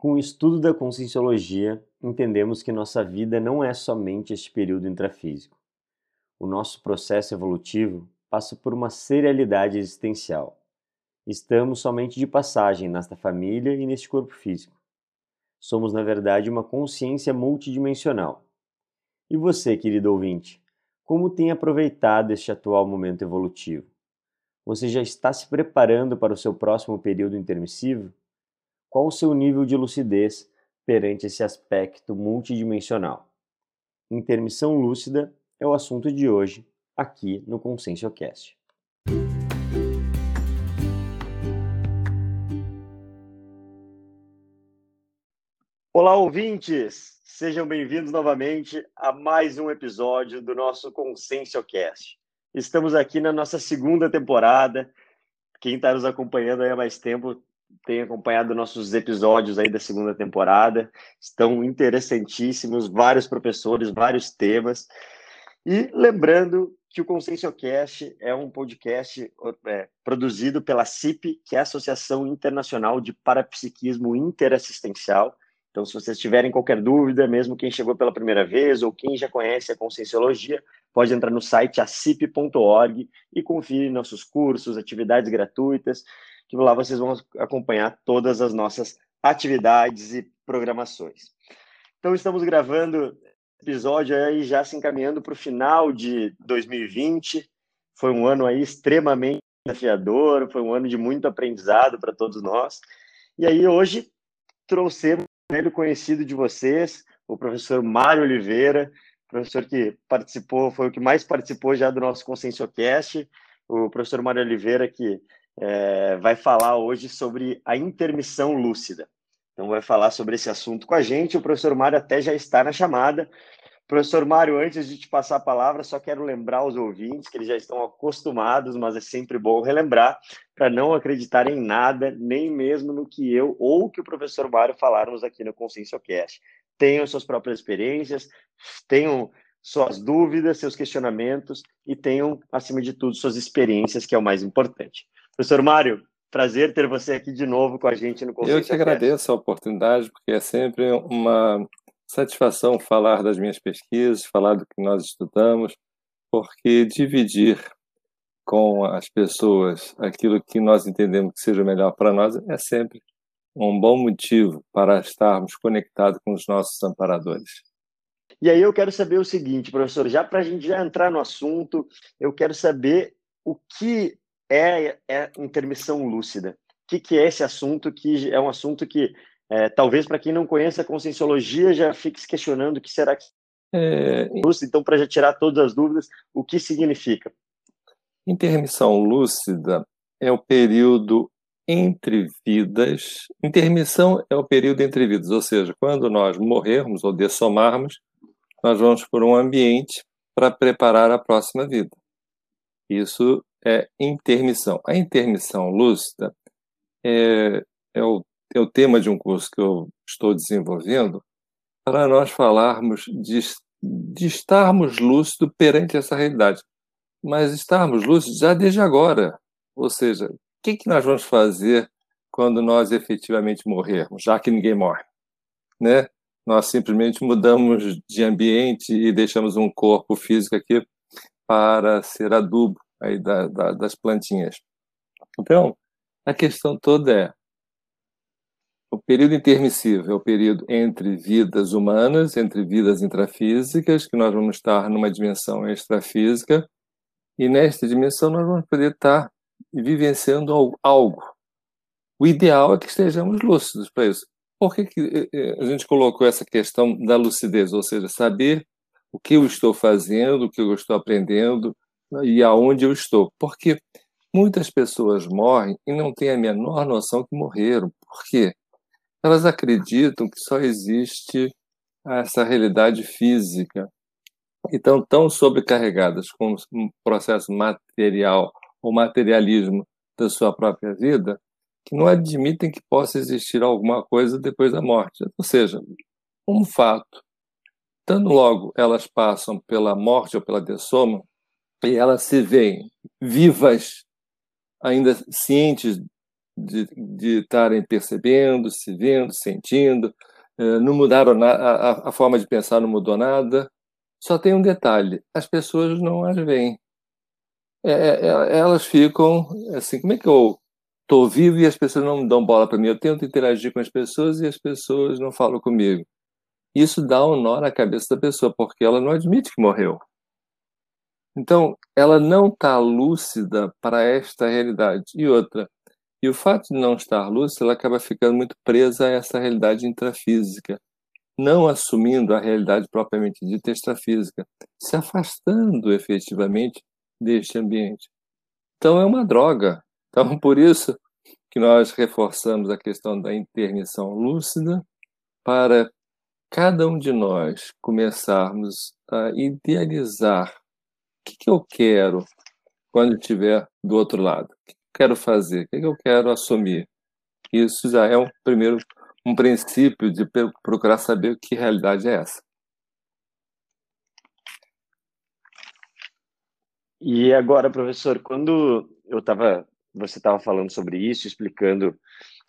Com o estudo da conscienciologia, entendemos que nossa vida não é somente este período intrafísico. O nosso processo evolutivo passa por uma serialidade existencial. Estamos somente de passagem nesta família e neste corpo físico. Somos, na verdade, uma consciência multidimensional. E você, querido ouvinte, como tem aproveitado este atual momento evolutivo? Você já está se preparando para o seu próximo período intermissivo? Qual o seu nível de lucidez perante esse aspecto multidimensional? Intermissão lúcida é o assunto de hoje, aqui no ConsciencioCast. Olá, ouvintes! Sejam bem-vindos novamente a mais um episódio do nosso ConsciencioCast. Estamos aqui na nossa segunda temporada. Quem está nos acompanhando há mais tempo tem acompanhado nossos episódios aí da segunda temporada. Estão interessantíssimos, vários professores, vários temas. E lembrando que o ConsciencioCast é um podcast é, produzido pela CIP, que é a Associação Internacional de Parapsiquismo Interassistencial. Então, se vocês tiverem qualquer dúvida, mesmo quem chegou pela primeira vez ou quem já conhece a Conscienciologia, pode entrar no site acip.org e conferir nossos cursos, atividades gratuitas que lá vocês vão acompanhar todas as nossas atividades e programações. Então, estamos gravando episódio aí já se encaminhando para o final de 2020. Foi um ano aí extremamente desafiador, foi um ano de muito aprendizado para todos nós. E aí hoje trouxemos um velho conhecido de vocês, o professor Mário Oliveira, professor que participou, foi o que mais participou já do nosso ConsciencioCast, o professor Mário Oliveira que é, vai falar hoje sobre a intermissão lúcida. Então, vai falar sobre esse assunto com a gente. O professor Mário até já está na chamada. Professor Mário, antes de te passar a palavra, só quero lembrar aos ouvintes que eles já estão acostumados, mas é sempre bom relembrar, para não acreditar em nada, nem mesmo no que eu ou que o professor Mário falarmos aqui no ConsciencioCast. Tenham suas próprias experiências, tenham suas dúvidas, seus questionamentos e tenham, acima de tudo, suas experiências, que é o mais importante. Professor Mário, prazer ter você aqui de novo com a gente no Conceito Eu te agradeço a oportunidade, porque é sempre uma satisfação falar das minhas pesquisas, falar do que nós estudamos, porque dividir com as pessoas aquilo que nós entendemos que seja melhor para nós é sempre um bom motivo para estarmos conectados com os nossos amparadores. E aí eu quero saber o seguinte, professor, já para a gente já entrar no assunto, eu quero saber o que é, é intermissão lúcida. O que, que é esse assunto que é um assunto que é, talvez para quem não conhece a conscienciologia já fique se questionando o que será que é. Então, para já tirar todas as dúvidas, o que significa? Intermissão lúcida é o período entre vidas. Intermissão é o período entre vidas, ou seja, quando nós morrermos ou dessomarmos, nós vamos por um ambiente para preparar a próxima vida. Isso é intermissão. A intermissão lúcida é, é, o, é o tema de um curso que eu estou desenvolvendo para nós falarmos de, de estarmos lúcidos perante essa realidade. Mas estarmos lúcidos já desde agora. Ou seja, o que, que nós vamos fazer quando nós efetivamente morrermos, já que ninguém morre? Né? Nós simplesmente mudamos de ambiente e deixamos um corpo físico aqui para ser adubo aí da, da, das plantinhas. Então, a questão toda é o período intermissivo é o período entre vidas humanas, entre vidas intrafísicas, que nós vamos estar numa dimensão extrafísica, e nesta dimensão nós vamos poder estar vivenciando algo. O ideal é que estejamos lúcidos para isso. Por que, que eh, eh, a gente colocou essa questão da lucidez, ou seja, saber o que eu estou fazendo, o que eu estou aprendendo, e aonde eu estou. Porque muitas pessoas morrem e não têm a menor noção que morreram. Por quê? Elas acreditam que só existe essa realidade física. E estão tão sobrecarregadas com o processo material ou materialismo da sua própria vida que não admitem que possa existir alguma coisa depois da morte. Ou seja, um fato. Tanto logo elas passam pela morte ou pela dessoma, e elas se veem vivas, ainda cientes de estarem percebendo, se vendo, sentindo, eh, não mudaram a, a forma de pensar não mudou nada. Só tem um detalhe: as pessoas não as veem. É, é, é elas ficam assim, como é que eu estou vivo e as pessoas não dão bola para mim? Eu tento interagir com as pessoas e as pessoas não falam comigo. Isso dá um nó na cabeça da pessoa, porque ela não admite que morreu. Então, ela não está lúcida para esta realidade. E outra, e o fato de não estar lúcida, ela acaba ficando muito presa a essa realidade intrafísica, não assumindo a realidade propriamente dita extrafísica, se afastando efetivamente deste ambiente. Então, é uma droga. Então, por isso que nós reforçamos a questão da intermissão lúcida para cada um de nós começarmos a idealizar que, que eu quero quando estiver do outro lado? O que eu quero fazer? O que eu quero assumir? Isso já é um primeiro um princípio de procurar saber que realidade é essa. E agora, professor, quando eu estava, você estava falando sobre isso, explicando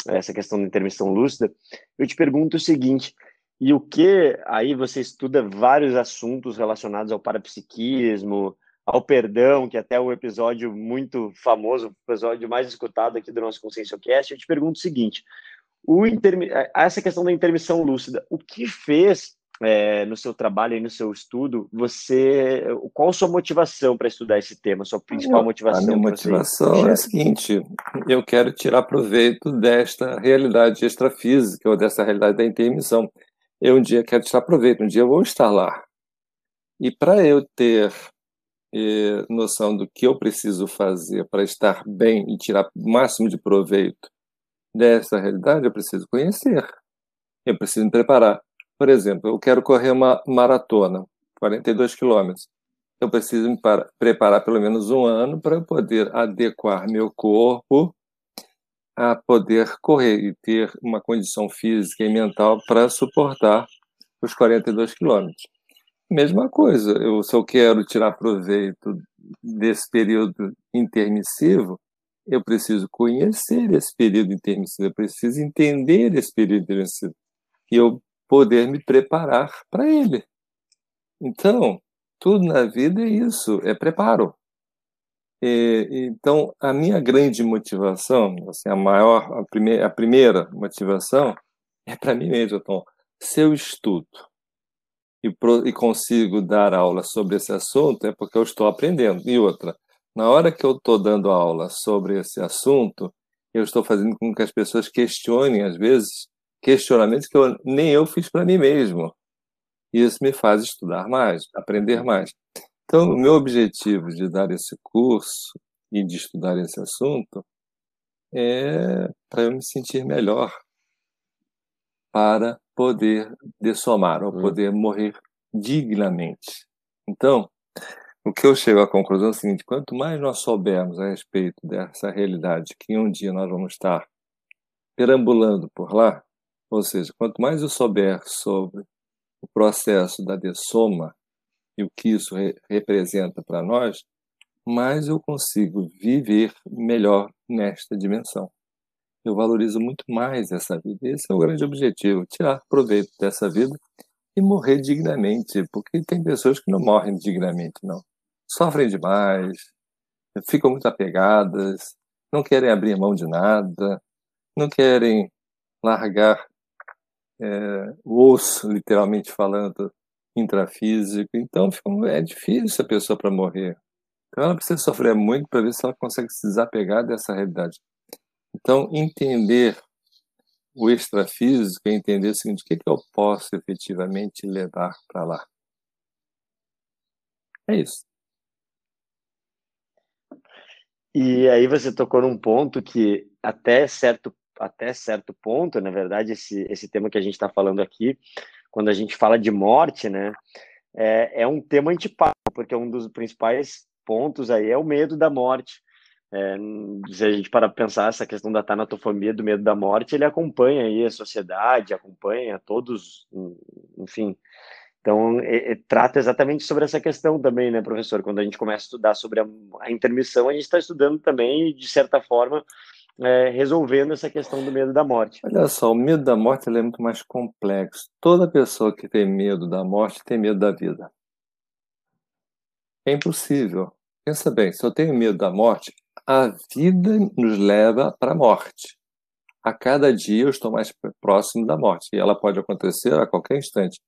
essa questão da intermissão lúcida, eu te pergunto o seguinte: e o que aí você estuda vários assuntos relacionados ao parapsiquismo, ao perdão, que é até um episódio muito famoso, o episódio mais escutado aqui do nosso ConsciencioCast, eu te pergunto o seguinte, o essa questão da intermissão lúcida, o que fez é, no seu trabalho e no seu estudo, você, qual a sua motivação para estudar esse tema, sua principal motivação? A minha motivação é a seguinte, eu quero tirar proveito desta realidade extrafísica ou dessa realidade da intermissão. Eu um dia quero tirar proveito, um dia eu vou estar lá. E para eu ter e noção do que eu preciso fazer para estar bem e tirar o máximo de proveito dessa realidade, eu preciso conhecer. Eu preciso me preparar. Por exemplo, eu quero correr uma maratona, 42 quilômetros. Eu preciso me preparar pelo menos um ano para poder adequar meu corpo a poder correr e ter uma condição física e mental para suportar os 42 quilômetros. Mesma coisa, eu, se eu quero tirar proveito desse período intermissivo, eu preciso conhecer esse período intermissivo, eu preciso entender esse período intermissivo e eu poder me preparar para ele. Então, tudo na vida é isso, é preparo. Então, a minha grande motivação, assim, a maior, a, a primeira motivação é para mim mesmo, Tom. Se eu estudo, e, e consigo dar aula sobre esse assunto é porque eu estou aprendendo. E outra, na hora que eu estou dando aula sobre esse assunto, eu estou fazendo com que as pessoas questionem, às vezes, questionamentos que eu, nem eu fiz para mim mesmo. E isso me faz estudar mais, aprender mais. Então, o meu objetivo de dar esse curso e de estudar esse assunto é para eu me sentir melhor, para poder dessomar, ou hum. poder morrer dignamente. Então, o que eu chego à conclusão é o seguinte: quanto mais nós soubermos a respeito dessa realidade, que um dia nós vamos estar perambulando por lá, ou seja, quanto mais eu souber sobre o processo da dessoma e o que isso re representa para nós, mais eu consigo viver melhor nesta dimensão eu valorizo muito mais essa vida. Esse é o grande objetivo, tirar proveito dessa vida e morrer dignamente, porque tem pessoas que não morrem dignamente, não. Sofrem demais, ficam muito apegadas, não querem abrir mão de nada, não querem largar é, o osso, literalmente falando, intrafísico. Então é difícil a pessoa para morrer. Então ela precisa sofrer muito para ver se ela consegue se desapegar dessa realidade. Então, entender o extrafísico é entender o seguinte: o que, que eu posso efetivamente levar para lá? É isso. E aí você tocou num ponto que até certo até certo ponto, na verdade, esse, esse tema que a gente está falando aqui, quando a gente fala de morte, né, é, é um tema antipático, porque um dos principais pontos aí é o medo da morte. É, se a gente para pensar essa questão da tanatofobia, do medo da morte, ele acompanha aí a sociedade, acompanha todos, enfim. Então, é, é, trata exatamente sobre essa questão também, né, professor? Quando a gente começa a estudar sobre a, a intermissão, a gente está estudando também, de certa forma, é, resolvendo essa questão do medo da morte. Olha só, o medo da morte é muito mais complexo. Toda pessoa que tem medo da morte tem medo da vida. É impossível. Pensa bem, se eu tenho medo da morte, a vida nos leva para a morte. A cada dia eu estou mais próximo da morte e ela pode acontecer a qualquer instante.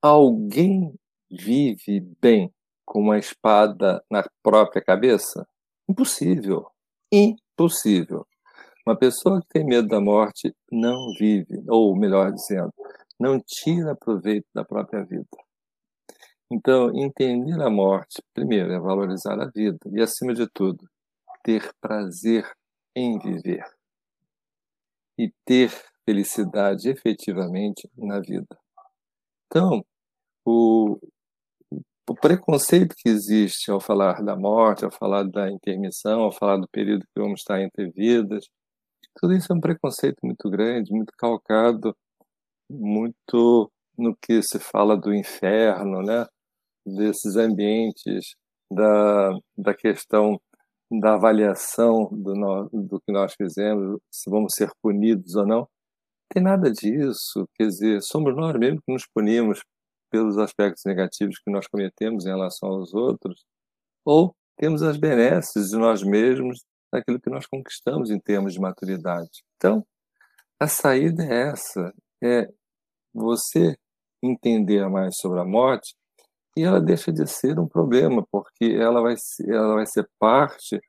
Alguém vive bem com uma espada na própria cabeça? Impossível. Impossível. Uma pessoa que tem medo da morte não vive, ou melhor dizendo, não tira proveito da própria vida. Então, entender a morte, primeiro, é valorizar a vida e, acima de tudo, ter prazer em viver e ter felicidade efetivamente na vida. Então, o, o preconceito que existe ao falar da morte, ao falar da intermissão, ao falar do período que vamos estar entre vidas, tudo isso é um preconceito muito grande, muito calcado, muito no que se fala do inferno, né? desses ambientes, da, da questão da avaliação do, no, do que nós fizemos, se vamos ser punidos ou não. Não tem nada disso. Quer dizer, somos nós mesmos que nos punimos pelos aspectos negativos que nós cometemos em relação aos outros, ou temos as benesses de nós mesmos daquilo que nós conquistamos em termos de maturidade. Então, a saída é essa: é você entender mais sobre a morte e ela deixa de ser um problema, porque ela vai, ser, ela vai ser parte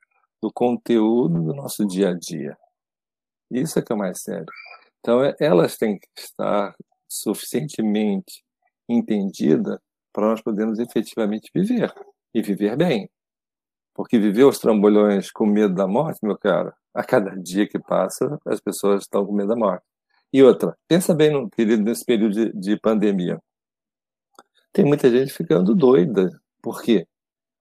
do conteúdo do nosso dia a dia. Isso é que é mais sério. Então, é, elas têm que estar suficientemente entendidas para nós podermos efetivamente viver e viver bem. Porque viver os trambolhões com medo da morte, meu caro, a cada dia que passa, as pessoas estão com medo da morte. E outra, pensa bem no período, nesse período de, de pandemia. Tem muita gente ficando doida. Por quê?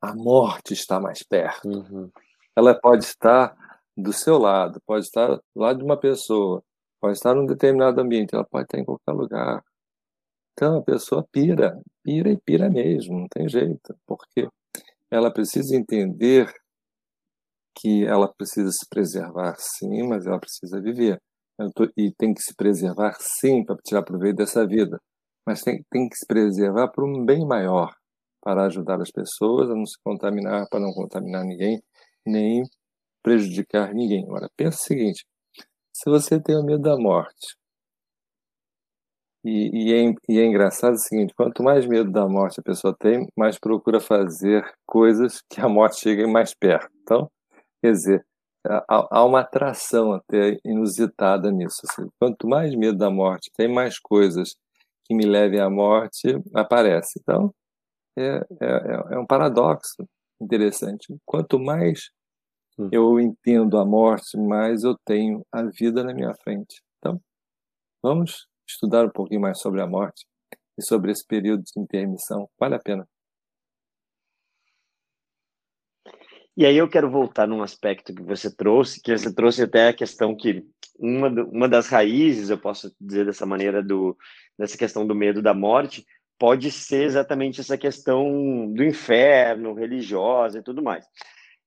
A morte está mais perto. Uhum. Ela pode estar do seu lado, pode estar do lado de uma pessoa, pode estar num determinado ambiente, ela pode estar em qualquer lugar. Então a pessoa pira, pira e pira mesmo, não tem jeito, porque ela precisa entender que ela precisa se preservar sim, mas ela precisa viver. Tô, e tem que se preservar sim para tirar proveito dessa vida mas tem, tem que se preservar para um bem maior, para ajudar as pessoas a não se contaminar, para não contaminar ninguém, nem prejudicar ninguém. Agora, pensa o seguinte: se você tem o medo da morte, e, e, é, e, é, engraçado o seguinte: quanto mais medo da morte a pessoa tem, mais procura fazer coisas que a morte chegue mais perto. Então, quer dizer, há, há uma atração até inusitada nisso. Assim. Quanto mais medo da morte tem, mais coisas que me leve à morte aparece. Então, é, é, é um paradoxo interessante. Quanto mais hum. eu entendo a morte, mais eu tenho a vida na minha frente. Então, vamos estudar um pouquinho mais sobre a morte e sobre esse período de intermissão. Vale a pena. E aí eu quero voltar num aspecto que você trouxe, que você trouxe até a questão que uma, uma das raízes, eu posso dizer dessa maneira, do, dessa questão do medo da morte, pode ser exatamente essa questão do inferno, religiosa e tudo mais.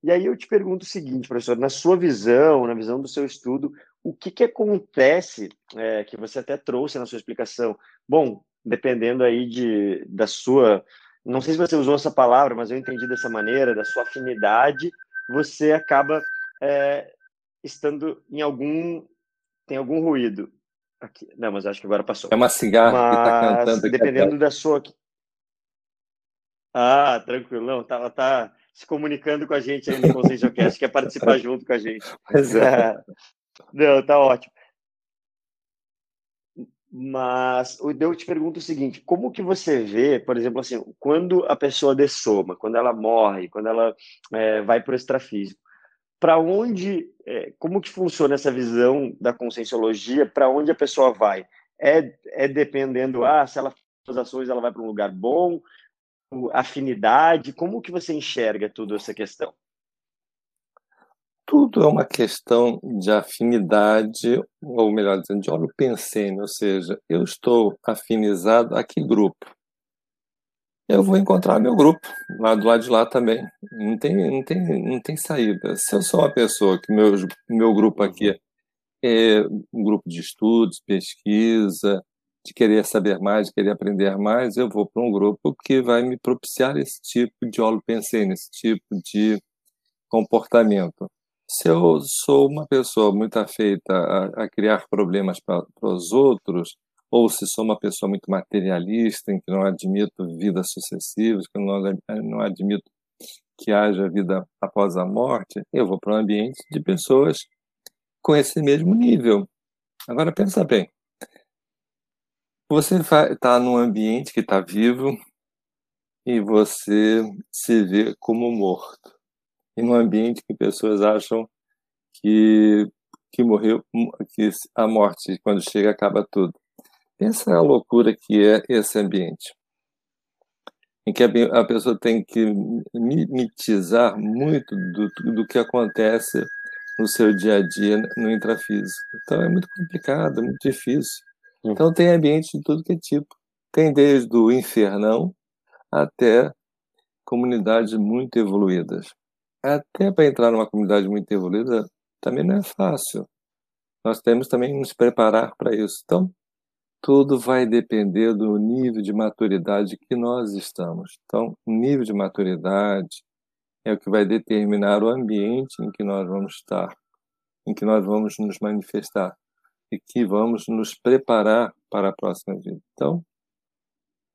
E aí eu te pergunto o seguinte, professor, na sua visão, na visão do seu estudo, o que, que acontece, é, que você até trouxe na sua explicação? Bom, dependendo aí de, da sua, não sei se você usou essa palavra, mas eu entendi dessa maneira, da sua afinidade, você acaba é, estando em algum tem algum ruído. Aqui. Não, mas acho que agora passou. É uma cigarra mas, que está cantando. Dependendo da sua. Ah, tranquilo. Não, tá, ela tá se comunicando com a gente aí no Consciência Cast, quer participar junto com a gente. Pois é. Não, tá ótimo. Mas eu te pergunto o seguinte: como que você vê, por exemplo, assim, quando a pessoa dessoma, quando ela morre, quando ela é, vai para o extrafísico, para onde, é, como que funciona essa visão da conscienciologia, para onde a pessoa vai? É, é dependendo, ah, se ela faz ações, ela vai para um lugar bom, afinidade, como que você enxerga tudo essa questão? Tudo é uma questão de afinidade, ou melhor dizendo, de óleo pensene, ou seja, eu estou afinizado a que grupo? eu vou encontrar meu grupo lá do lado de lá também. Não tem, não tem, não tem saída. Se eu sou uma pessoa que meu, meu grupo aqui é um grupo de estudos, pesquisa, de querer saber mais, de querer aprender mais, eu vou para um grupo que vai me propiciar esse tipo de pensei nesse tipo de comportamento. Se eu sou uma pessoa muito afeita a, a criar problemas para os outros, ou se sou uma pessoa muito materialista, em que não admito vidas sucessivas, que não, não admito que haja vida após a morte, eu vou para um ambiente de pessoas com esse mesmo nível. Agora pensa bem, você está num ambiente que está vivo e você se vê como morto. E num ambiente que pessoas acham que, que morreu, que a morte, quando chega, acaba tudo. Pensa a loucura que é esse ambiente, em que a pessoa tem que mimetizar muito do, do que acontece no seu dia a dia no intrafísico. Então é muito complicado, é muito difícil. Então tem ambiente de tudo que é tipo. Tem desde o infernão até comunidades muito evoluídas. Até para entrar numa comunidade muito evoluída também não é fácil. Nós temos também nos preparar para isso. Então, tudo vai depender do nível de maturidade que nós estamos. Então, o nível de maturidade é o que vai determinar o ambiente em que nós vamos estar, em que nós vamos nos manifestar e que vamos nos preparar para a próxima vida. Então,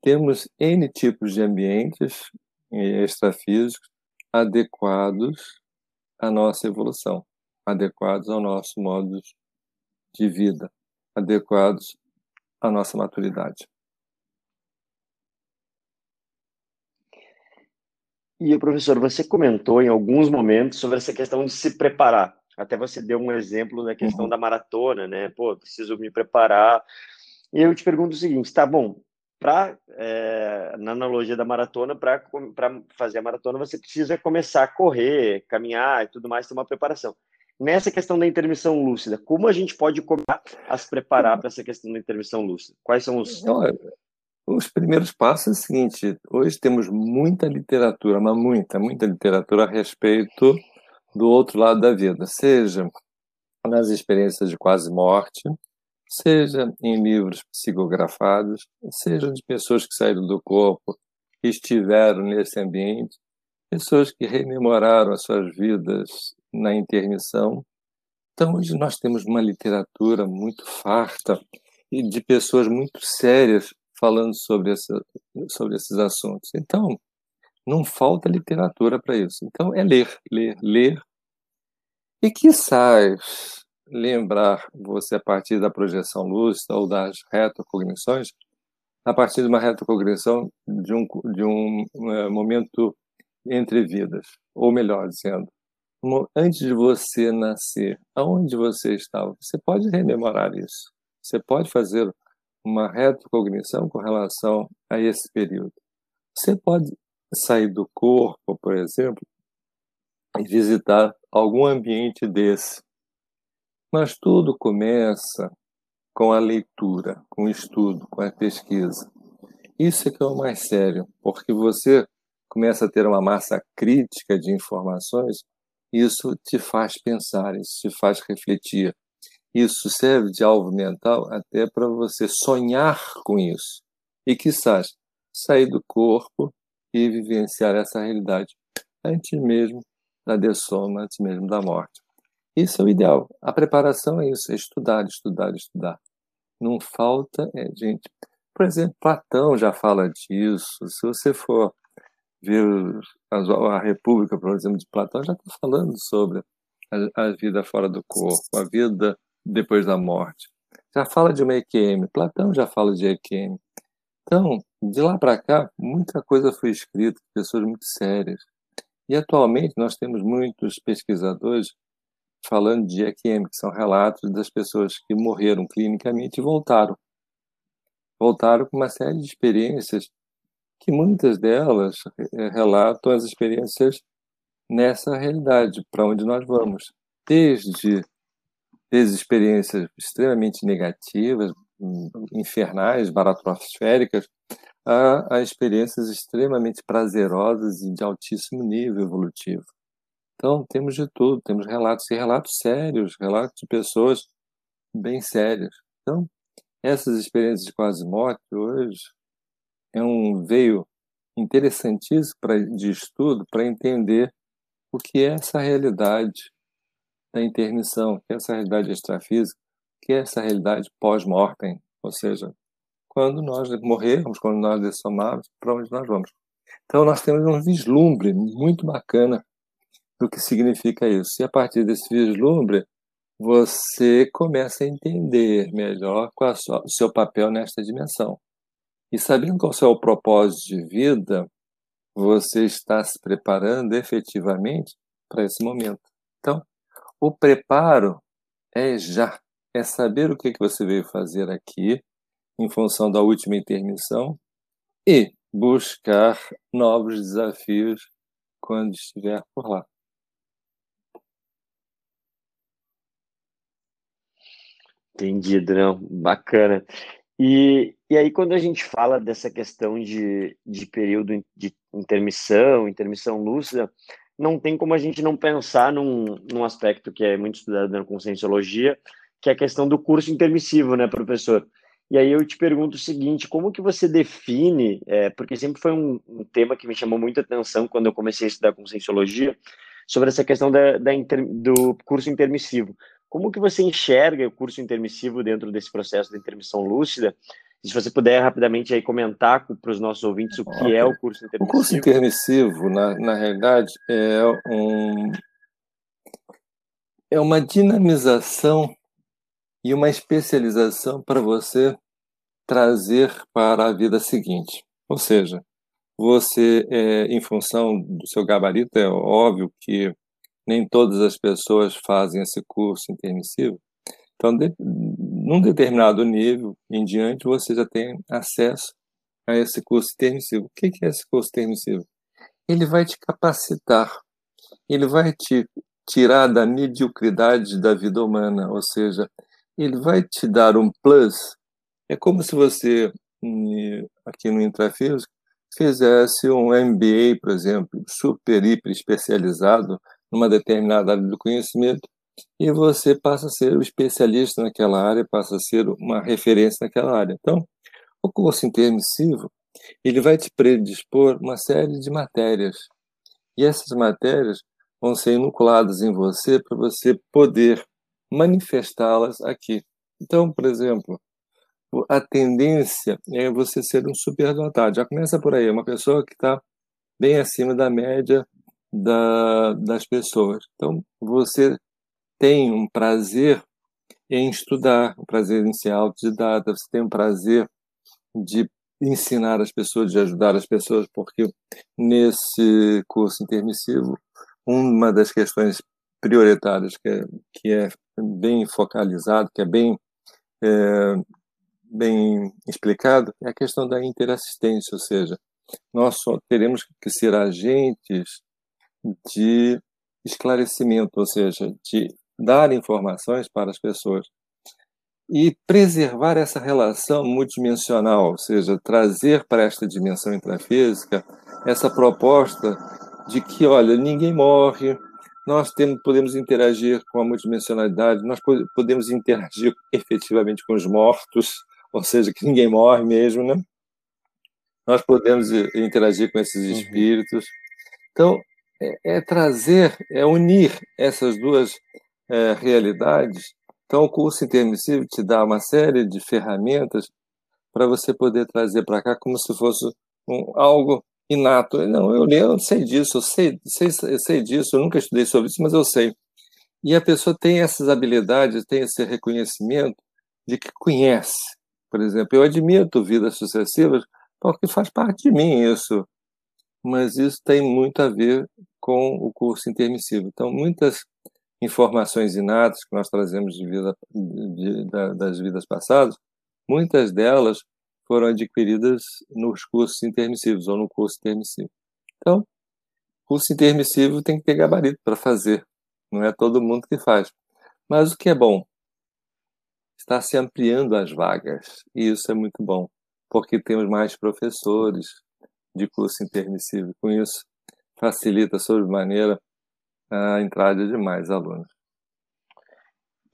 temos N tipos de ambientes extrafísicos adequados à nossa evolução, adequados ao nosso modo de vida, adequados a nossa maturidade. E, professor, você comentou em alguns momentos sobre essa questão de se preparar. Até você deu um exemplo da questão uhum. da maratona, né? Pô, preciso me preparar. E eu te pergunto o seguinte: tá bom, para é, na analogia da maratona, para fazer a maratona, você precisa começar a correr, caminhar e tudo mais, ter uma preparação nessa questão da intermissão lúcida, como a gente pode começar a se preparar para essa questão da intermissão lúcida? Quais são os. Os primeiros passos é o seguinte: hoje temos muita literatura, mas muita, muita literatura a respeito do outro lado da vida, seja nas experiências de quase morte, seja em livros psicografados, seja de pessoas que saíram do corpo, que estiveram nesse ambiente, pessoas que rememoraram as suas vidas na intermissão. Então, hoje nós temos uma literatura muito farta e de pessoas muito sérias falando sobre, essa, sobre esses assuntos. Então, não falta literatura para isso. Então, é ler, ler, ler. E quizás lembrar você a partir da projeção lúcida ou das retrocognições, a partir de uma retrocognição de um, de um uh, momento entre vidas, ou melhor dizendo, antes de você nascer, aonde você estava, você pode rememorar isso. Você pode fazer uma retrocognição com relação a esse período. Você pode sair do corpo, por exemplo, e visitar algum ambiente desse. Mas tudo começa com a leitura, com o estudo, com a pesquisa. Isso é que é o mais sério, porque você começa a ter uma massa crítica de informações isso te faz pensar, isso te faz refletir. Isso serve de alvo mental até para você sonhar com isso. E, quizás, sair do corpo e vivenciar essa realidade antes mesmo da dessoma, antes mesmo da morte. Isso é o ideal. A preparação é isso, é estudar, estudar, estudar. Não falta, é, gente. Por exemplo, Platão já fala disso. Se você for ver a, a República, por exemplo, de Platão, já está falando sobre a, a, vida fora do corpo, a vida depois da morte. Já fala de uma EQM, Platão já fala de EQM. Então, de lá para cá, muita coisa foi escrita, pessoas muito sérias. E atualmente nós temos muitos pesquisadores falando de EQM, que são relatos das pessoas que morreram clinicamente e voltaram. Voltaram com uma série de experiências que muitas delas eh, relatam as experiências nessa realidade, para onde nós vamos. Desde, desde experiências extremamente negativas, infernais, baratrosféricas, a, a experiências extremamente prazerosas e de altíssimo nível evolutivo. Então, temos de tudo, temos relatos e relatos sérios, relatos de pessoas bem sérias. Então, essas experiências de quase morte hoje é um veio interessantíssimo pra, de estudo para entender o que é essa realidade da intermissão, o que é essa realidade extrafísica, o que é essa realidade pós-mortem, ou seja, quando nós morrermos, quando nós dessomarmos, para onde nós vamos. Então, nós temos um vislumbre muito bacana do que significa isso. E a partir desse vislumbre, você começa a entender melhor qual é o seu papel nesta dimensão. E sabendo qual é o propósito de vida, você está se preparando efetivamente para esse momento. Então, o preparo é já, é saber o que você veio fazer aqui, em função da última intermissão, e buscar novos desafios quando estiver por lá. Entendido, não? Bacana. E, e aí, quando a gente fala dessa questão de, de período de intermissão, intermissão lúcida, não tem como a gente não pensar num, num aspecto que é muito estudado na conscienciologia, que é a questão do curso intermissivo, né, professor? E aí eu te pergunto o seguinte, como que você define, é, porque sempre foi um, um, tema que me chamou muita atenção quando eu comecei a estudar conscienciologia, sobre essa questão da, da inter, do curso intermissivo. Como que você enxerga o curso intermissivo dentro desse processo de intermissão lúcida? Se você puder rapidamente aí comentar para os nossos ouvintes o que okay. é o curso intermissivo. O curso intermissivo, na, na realidade, é, um, é uma dinamização e uma especialização para você trazer para a vida seguinte. Ou seja, você, é, em função do seu gabarito, é óbvio que nem todas as pessoas fazem esse curso intermissivo. Então, de, num determinado nível em diante, você já tem acesso a esse curso intermissivo. O que é esse curso intermissivo? Ele vai te capacitar, ele vai te tirar da mediocridade da vida humana, ou seja, ele vai te dar um plus. É como se você, aqui no Intrafísico, fizesse um MBA, por exemplo, super, hiper especializado numa determinada área do conhecimento e você passa a ser o especialista naquela área, passa a ser uma referência naquela área. Então, o curso intermissivo, ele vai te predispor uma série de matérias. E essas matérias vão ser inoculadas em você para você poder manifestá-las aqui. Então, por exemplo, a tendência é você ser um superdotado. Já começa por aí, uma pessoa que está bem acima da média da, das pessoas. Então, você tem um prazer em estudar, um prazer em ser autodidata, você tem um prazer de ensinar as pessoas, de ajudar as pessoas, porque nesse curso intermissivo, uma das questões prioritárias que é, que é bem focalizado, que é bem, é, bem explicado, é a questão da interassistência, ou seja, nós só teremos que ser agentes de esclarecimento, ou seja, de dar informações para as pessoas e preservar essa relação multidimensional, ou seja, trazer para esta dimensão intrafísica essa proposta de que, olha, ninguém morre, nós temos, podemos interagir com a multidimensionalidade, nós podemos interagir efetivamente com os mortos, ou seja, que ninguém morre mesmo, né? Nós podemos interagir com esses uhum. espíritos. Então, é, é trazer, é unir essas duas é, realidades. Então, o curso intermissivo te dá uma série de ferramentas para você poder trazer para cá como se fosse um, algo inato. Não, eu, eu sei disso, eu sei, sei, eu sei disso, eu nunca estudei sobre isso, mas eu sei. E a pessoa tem essas habilidades, tem esse reconhecimento de que conhece. Por exemplo, eu admito vidas sucessivas porque faz parte de mim isso mas isso tem muito a ver com o curso intermissivo. Então, muitas informações inatas que nós trazemos de vida, de, de, das vidas passadas, muitas delas foram adquiridas nos cursos intermissivos ou no curso intermissivo. Então, curso intermissivo tem que ter gabarito para fazer, não é todo mundo que faz. Mas o que é bom? Está se ampliando as vagas, e isso é muito bom. porque temos mais professores de curso intermissivo. Com isso, facilita sobremaneira a entrada de mais alunos.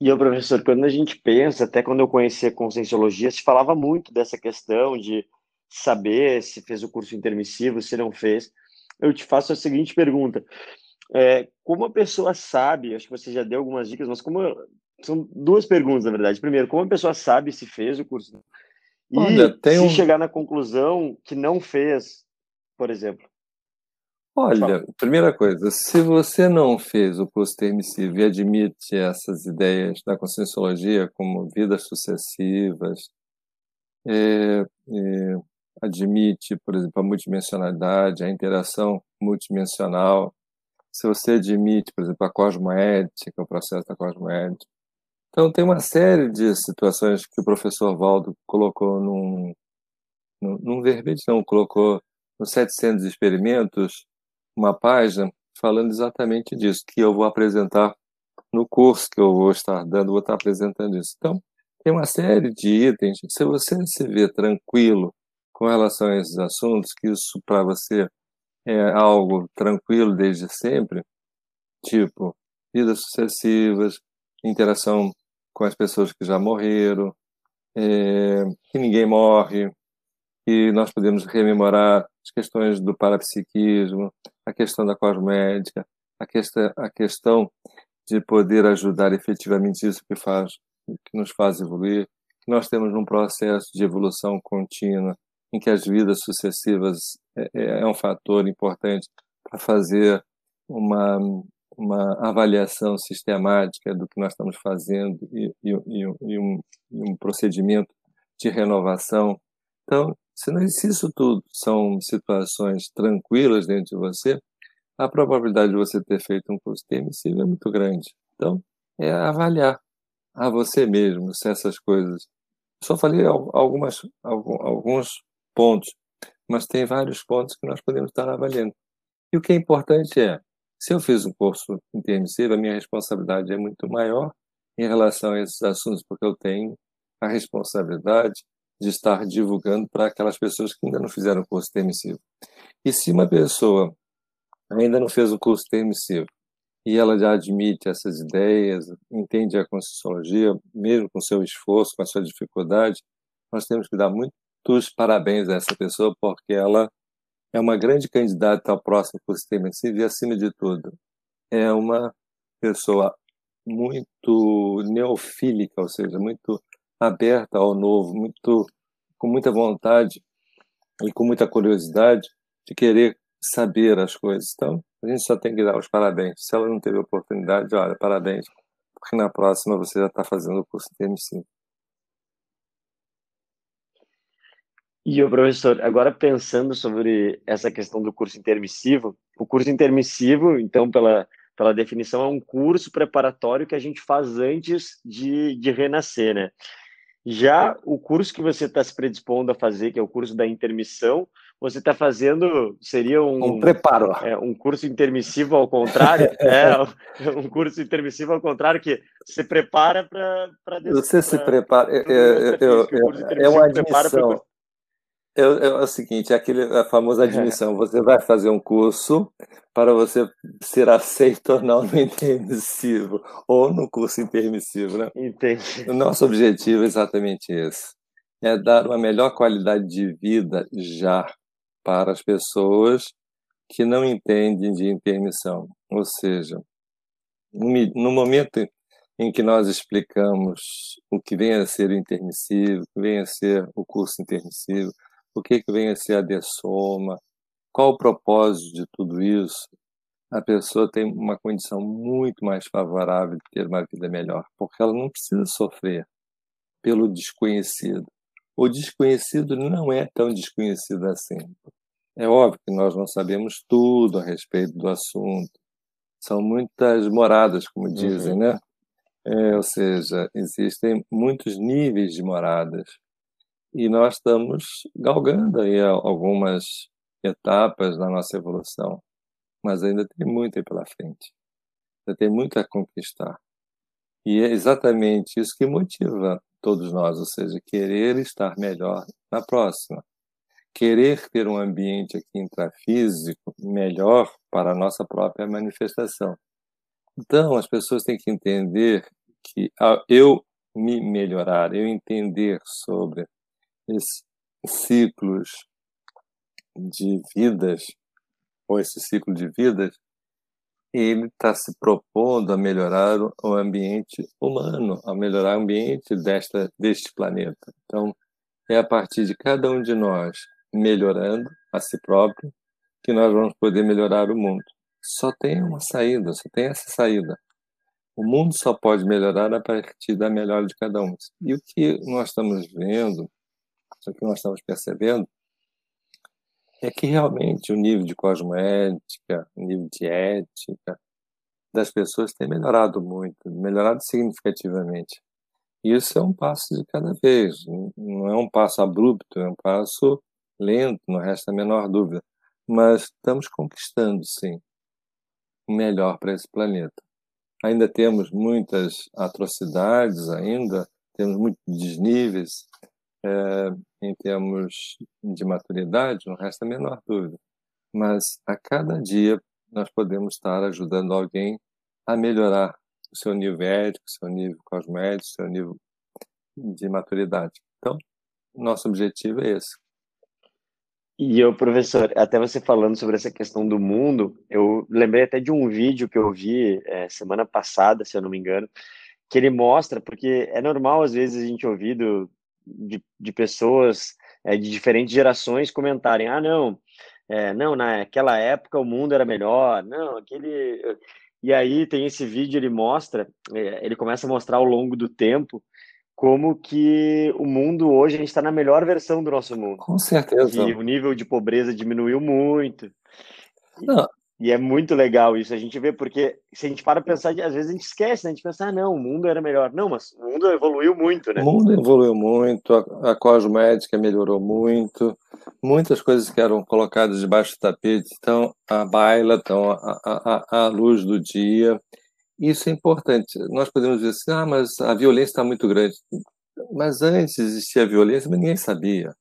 E o professor, quando a gente pensa, até quando eu conheci a Conscienciologia, se falava muito dessa questão de saber se fez o curso intermissivo, se não fez. Eu te faço a seguinte pergunta: é, como a pessoa sabe? Acho que você já deu algumas dicas, mas como são duas perguntas na verdade. Primeiro, como a pessoa sabe se fez o curso? E Olha, se um... chegar na conclusão que não fez, por exemplo. Olha, primeira coisa, se você não fez o curso permissivo e admite essas ideias da conscienciologia como vidas sucessivas, é, é, admite, por exemplo, a multidimensionalidade, a interação multidimensional, se você admite, por exemplo, a cosmoética, o processo da cosmoética. Então, tem uma série de situações que o professor Valdo colocou num, num, num verbete, não, colocou nos 700 experimentos, uma página falando exatamente disso, que eu vou apresentar no curso que eu vou estar dando, vou estar apresentando isso. Então, tem uma série de itens. Se você se vê tranquilo com relação a esses assuntos, que isso para você é algo tranquilo desde sempre, tipo vidas sucessivas, interação com as pessoas que já morreram, é, que ninguém morre, que nós podemos rememorar as questões do parapsiquismo, a questão da cosmética, a questão, a questão de poder ajudar efetivamente isso que faz, que nos faz evoluir, nós temos um processo de evolução contínua, em que as vidas sucessivas é, é, é um fator importante para fazer uma, uma avaliação sistemática do que nós estamos fazendo e, e, e, e um, um procedimento de renovação. Então, se, não, se isso tudo são situações tranquilas dentro de você, a probabilidade de você ter feito um curso permissivo é muito grande. Então, é avaliar a você mesmo se essas coisas. Só falei algumas, alguns pontos, mas tem vários pontos que nós podemos estar avaliando. E o que é importante é, se eu fiz um curso intermissivo, a minha responsabilidade é muito maior em relação a esses assuntos, porque eu tenho a responsabilidade de estar divulgando para aquelas pessoas que ainda não fizeram curso permissivo. E se uma pessoa ainda não fez o curso permissivo e ela já admite essas ideias, entende a Conscienciologia, mesmo com seu esforço, com a sua dificuldade, nós temos que dar muitos parabéns a essa pessoa, porque ela é uma grande candidata ao próximo curso permissivo e, acima de tudo, é uma pessoa muito neofílica, ou seja, muito aberta ao novo, muito com muita vontade e com muita curiosidade de querer saber as coisas. Então, a gente só tem que dar os parabéns. Se ela não teve oportunidade, olha, parabéns, porque na próxima você já está fazendo o curso de TM5. E o professor, agora pensando sobre essa questão do curso intermissivo, o curso intermissivo, então, pela, pela definição, é um curso preparatório que a gente faz antes de, de renascer, né? Já o curso que você está se predispondo a fazer, que é o curso da intermissão, você está fazendo, seria um, um preparo. É, um curso intermissivo ao contrário? é, um curso intermissivo ao contrário, que se prepara para... Você se prepara... É, é, é, é uma admissão. É, é, o seguinte, é aquele, a famosa admissão. Você vai fazer um curso para você ser aceito ou não no intermissivo, ou no curso intermissivo, né? Entendi. O nosso objetivo é exatamente esse. É dar uma melhor qualidade de vida já para as pessoas que não entendem de intermissão. Ou seja, no momento em que nós explicamos o que vem a ser o intermissivo, o que vem a ser o curso intermissivo, o que, que vem a ser a dessoma, qual o propósito de tudo isso, a pessoa tem uma condição muito mais favorável de ter uma vida melhor, porque ela não precisa sofrer pelo desconhecido. O desconhecido não é tão desconhecido assim. É óbvio que nós não sabemos tudo a respeito do assunto. São muitas moradas, como dizem, uhum. né? É, ou seja, existem muitos níveis de moradas e nós estamos galgando aí algumas etapas na nossa evolução, mas ainda tem muito pela frente, ainda tem muito a conquistar. E é exatamente isso que motiva todos nós, ou seja, querer estar melhor na próxima. Querer ter um ambiente aqui intrafísico melhor para a nossa própria manifestação. Então, as pessoas têm que entender que eu me melhorar, eu entender sobre esses ciclos de vidas, ou esse ciclo de vidas, ele está se propondo a melhorar o ambiente humano, a melhorar o ambiente desta, deste planeta. Então, é a partir de cada um de nós melhorando a si próprio que nós vamos poder melhorar o mundo. Só tem uma saída, só tem essa saída. O mundo só pode melhorar a partir da melhora de cada um. E o que nós estamos vendo, o que nós estamos percebendo, é que realmente o nível de cosmoética, o nível de ética das pessoas tem melhorado muito, melhorado significativamente. E isso é um passo de cada vez, não é um passo abrupto, é um passo lento, não resta a menor dúvida. Mas estamos conquistando, sim, o melhor para esse planeta. Ainda temos muitas atrocidades, ainda temos muitos desníveis, é, em termos de maturidade, não resta a menor dúvida. Mas a cada dia nós podemos estar ajudando alguém a melhorar o seu nível ético, seu nível cosmético, seu nível de maturidade. Então, nosso objetivo é esse. E eu, professor, até você falando sobre essa questão do mundo, eu lembrei até de um vídeo que eu vi é, semana passada, se eu não me engano, que ele mostra, porque é normal às vezes a gente ouvir do, de, de pessoas é, de diferentes gerações comentarem: ah, não, é, não, naquela época o mundo era melhor, não, aquele. E aí tem esse vídeo, ele mostra, é, ele começa a mostrar ao longo do tempo como que o mundo hoje a gente está na melhor versão do nosso mundo. Com certeza. Que o nível de pobreza diminuiu muito. Não, e é muito legal isso, a gente vê, porque se a gente para pensar, às vezes a gente esquece, né? A gente pensa, ah, não, o mundo era melhor. Não, mas o mundo evoluiu muito, né? O mundo evoluiu muito, a, a cosmética melhorou muito, muitas coisas que eram colocadas debaixo do tapete estão à baila, estão à, luz do dia. Isso é importante. Nós podemos dizer assim, ah, mas a violência está muito grande. Mas antes existia violência, mas ninguém sabia.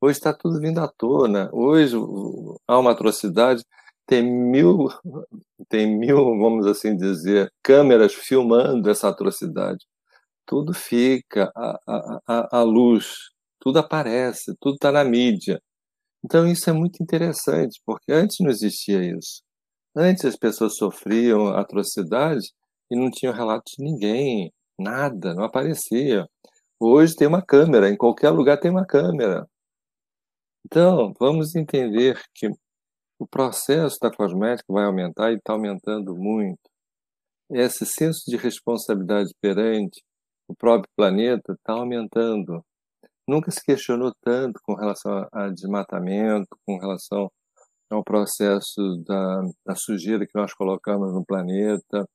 Hoje está tudo vindo à tona. Hoje há uma atrocidade tem mil, tem mil, vamos assim dizer, câmeras filmando essa atrocidade. Tudo fica à, luz, tudo aparece, tudo está na mídia. Então isso é muito interessante, porque antes não existia isso. Antes as pessoas sofriam atrocidades e não tinham relato de ninguém, nada, não aparecia. Hoje tem uma câmera, em qualquer lugar tem uma câmera. Então, vamos entender que o processo da cosmética vai aumentar e está aumentando muito. Esse senso de responsabilidade perante o próprio planeta está aumentando. Nunca se questionou tanto com relação a desmatamento, com relação ao processo da, da sujeira que nós colocamos no planeta.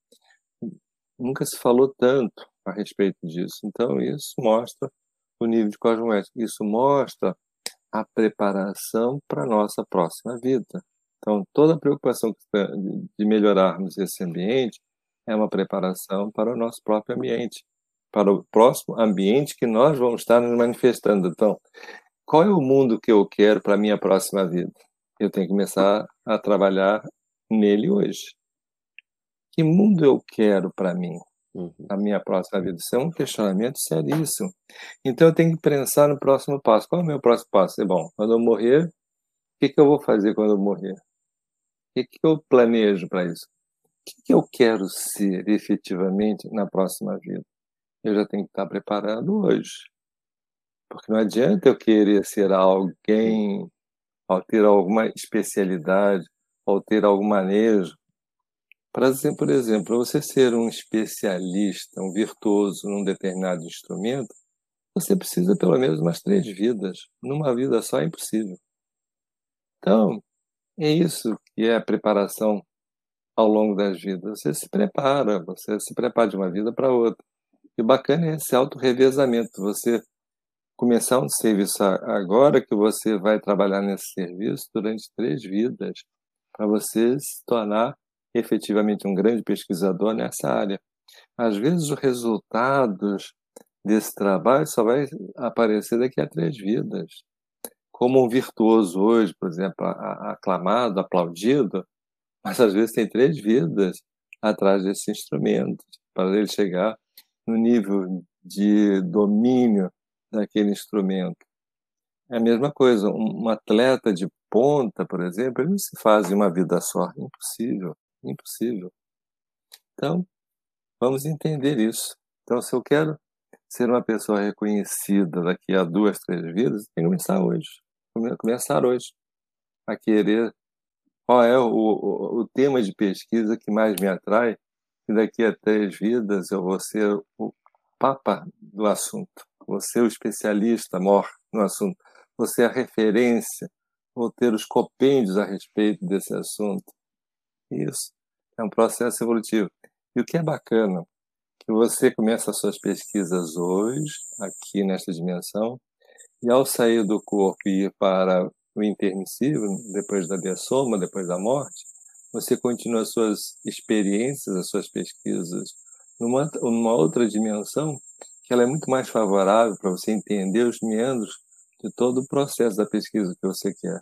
Nunca se falou tanto a respeito disso. Então, isso mostra o nível de cosmética. Isso mostra a preparação para a nossa próxima vida. Então, toda a preocupação de melhorarmos esse ambiente é uma preparação para o nosso próprio ambiente, para o próximo ambiente que nós vamos estar nos manifestando. Então, qual é o mundo que eu quero para a minha próxima vida? Eu tenho que começar a trabalhar nele hoje. Que mundo eu quero para mim, uhum. a minha próxima vida? Isso é um questionamento seríssimo. Então, eu tenho que pensar no próximo passo. Qual é o meu próximo passo? É bom, quando eu morrer, o que, que eu vou fazer quando eu morrer? O que, eu planejo para isso? O que, eu quero ser efetivamente na próxima vida? Eu já tenho que estar preparado hoje. Porque não adianta eu querer ser alguém, ao ter alguma especialidade, ao ter algum manejo. Para dizer, por exemplo, você ser um especialista, um virtuoso num determinado instrumento, você precisa pelo menos umas três vidas. Numa vida só é impossível. Então, é isso que é a preparação ao longo das vidas. Você se prepara, você se prepara de uma vida para outra. E o bacana é esse auto-revezamento. Você começar um serviço agora que você vai trabalhar nesse serviço durante três vidas, para você se tornar efetivamente um grande pesquisador nessa área. Às vezes os resultados desse trabalho só vai aparecer daqui a três vidas. Como um virtuoso hoje, por exemplo, aclamado, aplaudido, mas às vezes tem três vidas atrás desse instrumento, para ele chegar no nível de domínio daquele instrumento. É a mesma coisa, um atleta de ponta, por exemplo, ele não se faz em uma vida só. Impossível, impossível. Então, vamos entender isso. Então, se eu quero ser uma pessoa reconhecida daqui a duas, três vidas, tem que começar hoje. Começar hoje a querer qual é o, o, o tema de pesquisa que mais me atrai, e daqui a três vidas eu vou ser o papa do assunto, vou ser o especialista maior no assunto, vou ser a referência, vou ter os compêndios a respeito desse assunto. Isso é um processo evolutivo. E o que é bacana, que você começa as suas pesquisas hoje, aqui nesta dimensão, e ao sair do corpo e ir para o intermissivo, depois da dessoma, depois da morte, você continua as suas experiências, as suas pesquisas numa, numa outra dimensão que ela é muito mais favorável para você entender os meandros de todo o processo da pesquisa que você quer.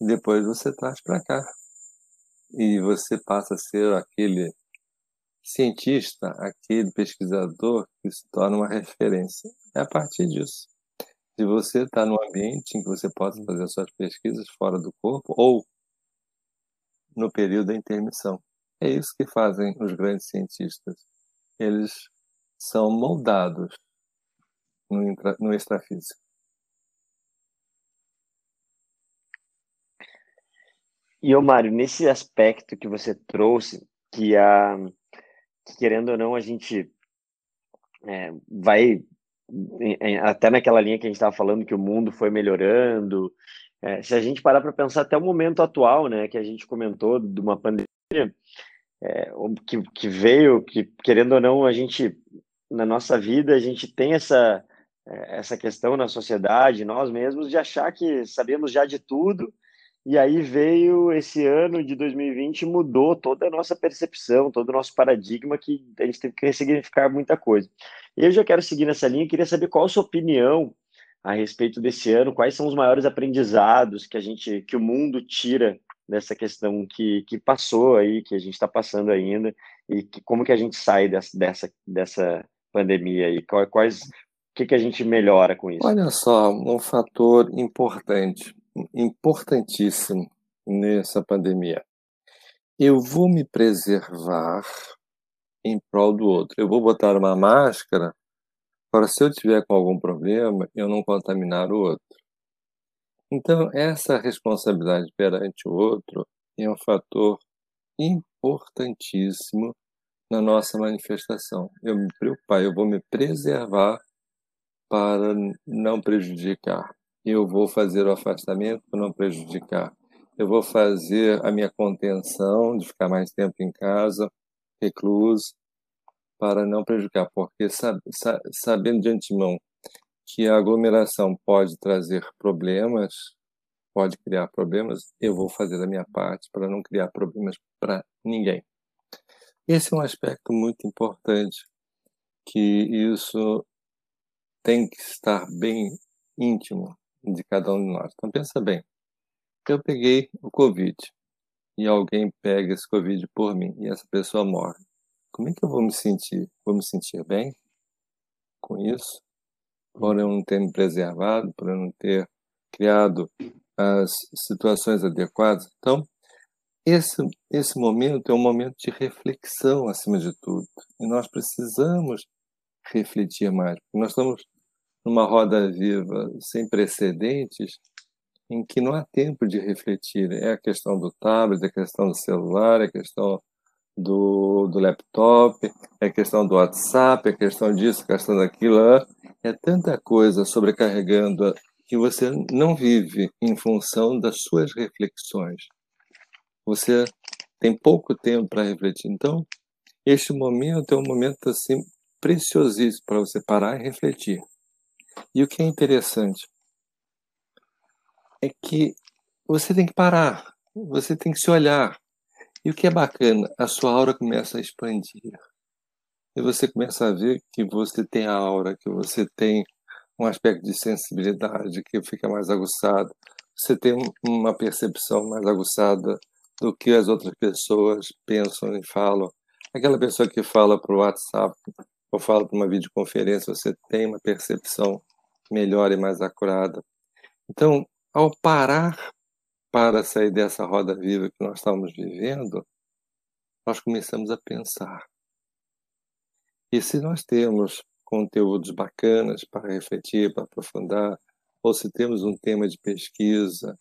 E depois você traz para cá. E você passa a ser aquele cientista, aquele pesquisador que se torna uma referência. É a partir disso. Se você está num ambiente em que você possa fazer suas pesquisas fora do corpo ou no período da intermissão. É isso que fazem os grandes cientistas. Eles são moldados no, intra, no extrafísico. E, ô Mário, nesse aspecto que você trouxe, que, a, que querendo ou não, a gente é, vai até naquela linha que a gente estava falando que o mundo foi melhorando. É, se a gente parar para pensar até o momento atual, né, que a gente comentou de uma pandemia é, que, que veio, que querendo ou não, a gente na nossa vida a gente tem essa é, essa questão na sociedade, nós mesmos, de achar que sabemos já de tudo e aí veio esse ano de 2020 mudou toda a nossa percepção, todo o nosso paradigma, que a gente teve que ressignificar muita coisa. E eu já quero seguir nessa linha, queria saber qual a sua opinião a respeito desse ano, quais são os maiores aprendizados que a gente, que o mundo tira dessa questão que, que passou aí, que a gente está passando ainda, e que, como que a gente sai dessa, dessa, dessa pandemia aí, quais, o que, que a gente melhora com isso? Olha só, um fator importante importantíssimo nessa pandemia. Eu vou me preservar em prol do outro. Eu vou botar uma máscara para, se eu tiver com algum problema, eu não contaminar o outro. Então, essa responsabilidade perante o outro é um fator importantíssimo na nossa manifestação. Eu me preocupar, eu vou me preservar para não prejudicar eu vou fazer o afastamento para não prejudicar. Eu vou fazer a minha contenção de ficar mais tempo em casa, recluso, para não prejudicar, porque sabendo de antemão que a aglomeração pode trazer problemas, pode criar problemas, eu vou fazer a minha parte para não criar problemas para ninguém. Esse é um aspecto muito importante, que isso tem que estar bem íntimo de cada um de nós. Então pensa bem, eu peguei o Covid e alguém pega esse Covid por mim e essa pessoa morre. Como é que eu vou me sentir? Vou me sentir bem com isso? Por eu não ter me preservado, por eu não ter criado as situações adequadas? Então, esse, esse momento é um momento de reflexão acima de tudo. E nós precisamos refletir mais. Nós estamos numa roda viva sem precedentes, em que não há tempo de refletir. É a questão do tablet, é a questão do celular, é a questão do, do laptop, é a questão do WhatsApp, é a questão disso, a questão daquilo. É tanta coisa sobrecarregando que você não vive em função das suas reflexões. Você tem pouco tempo para refletir. Então, este momento é um momento assim preciosíssimo para você parar e refletir. E o que é interessante é que você tem que parar, você tem que se olhar. E o que é bacana, a sua aura começa a expandir. e você começa a ver que você tem aura, que você tem um aspecto de sensibilidade que fica mais aguçado, você tem uma percepção mais aguçada do que as outras pessoas pensam e falam. Aquela pessoa que fala para o WhatsApp ou fala para uma videoconferência, você tem uma percepção melhor e mais acurada. Então, ao parar para sair dessa roda viva que nós estamos vivendo, nós começamos a pensar. E se nós temos conteúdos bacanas para refletir, para aprofundar, ou se temos um tema de pesquisa,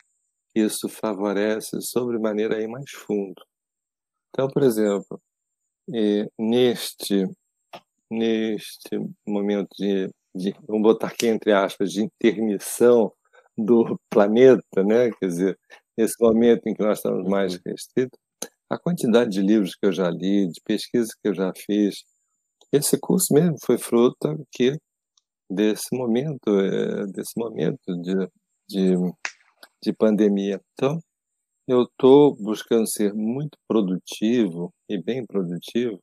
isso favorece sobremaneira ir mais fundo. Então, por exemplo, neste, neste momento de, de, vamos botar aqui entre aspas, de intermissão do planeta, né? quer dizer, nesse momento em que nós estamos mais uhum. restritos, a quantidade de livros que eu já li, de pesquisas que eu já fiz, esse curso mesmo foi fruto que desse momento, é, desse momento de, de, de pandemia. Então, eu estou buscando ser muito produtivo e bem produtivo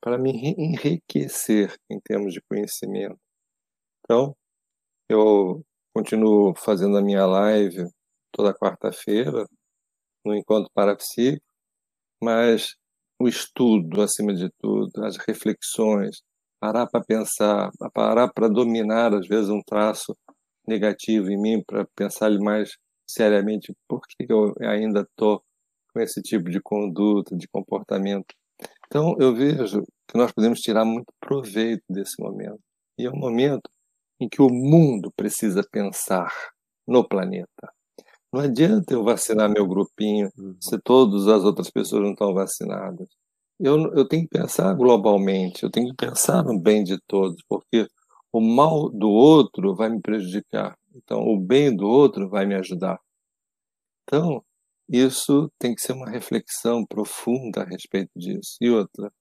para me enriquecer em termos de conhecimento. Então, eu continuo fazendo a minha live toda quarta-feira no Encontro Parapsíquico, mas o estudo, acima de tudo, as reflexões, parar para pensar, parar para dominar, às vezes, um traço negativo em mim, para pensar mais seriamente por que eu ainda estou com esse tipo de conduta, de comportamento. Então, eu vejo que nós podemos tirar muito proveito desse momento. E é um momento em que o mundo precisa pensar no planeta. Não adianta eu vacinar meu grupinho uhum. se todas as outras pessoas não estão vacinadas. Eu, eu tenho que pensar globalmente, eu tenho que pensar no bem de todos, porque o mal do outro vai me prejudicar. Então, o bem do outro vai me ajudar. Então, isso tem que ser uma reflexão profunda a respeito disso. E outra,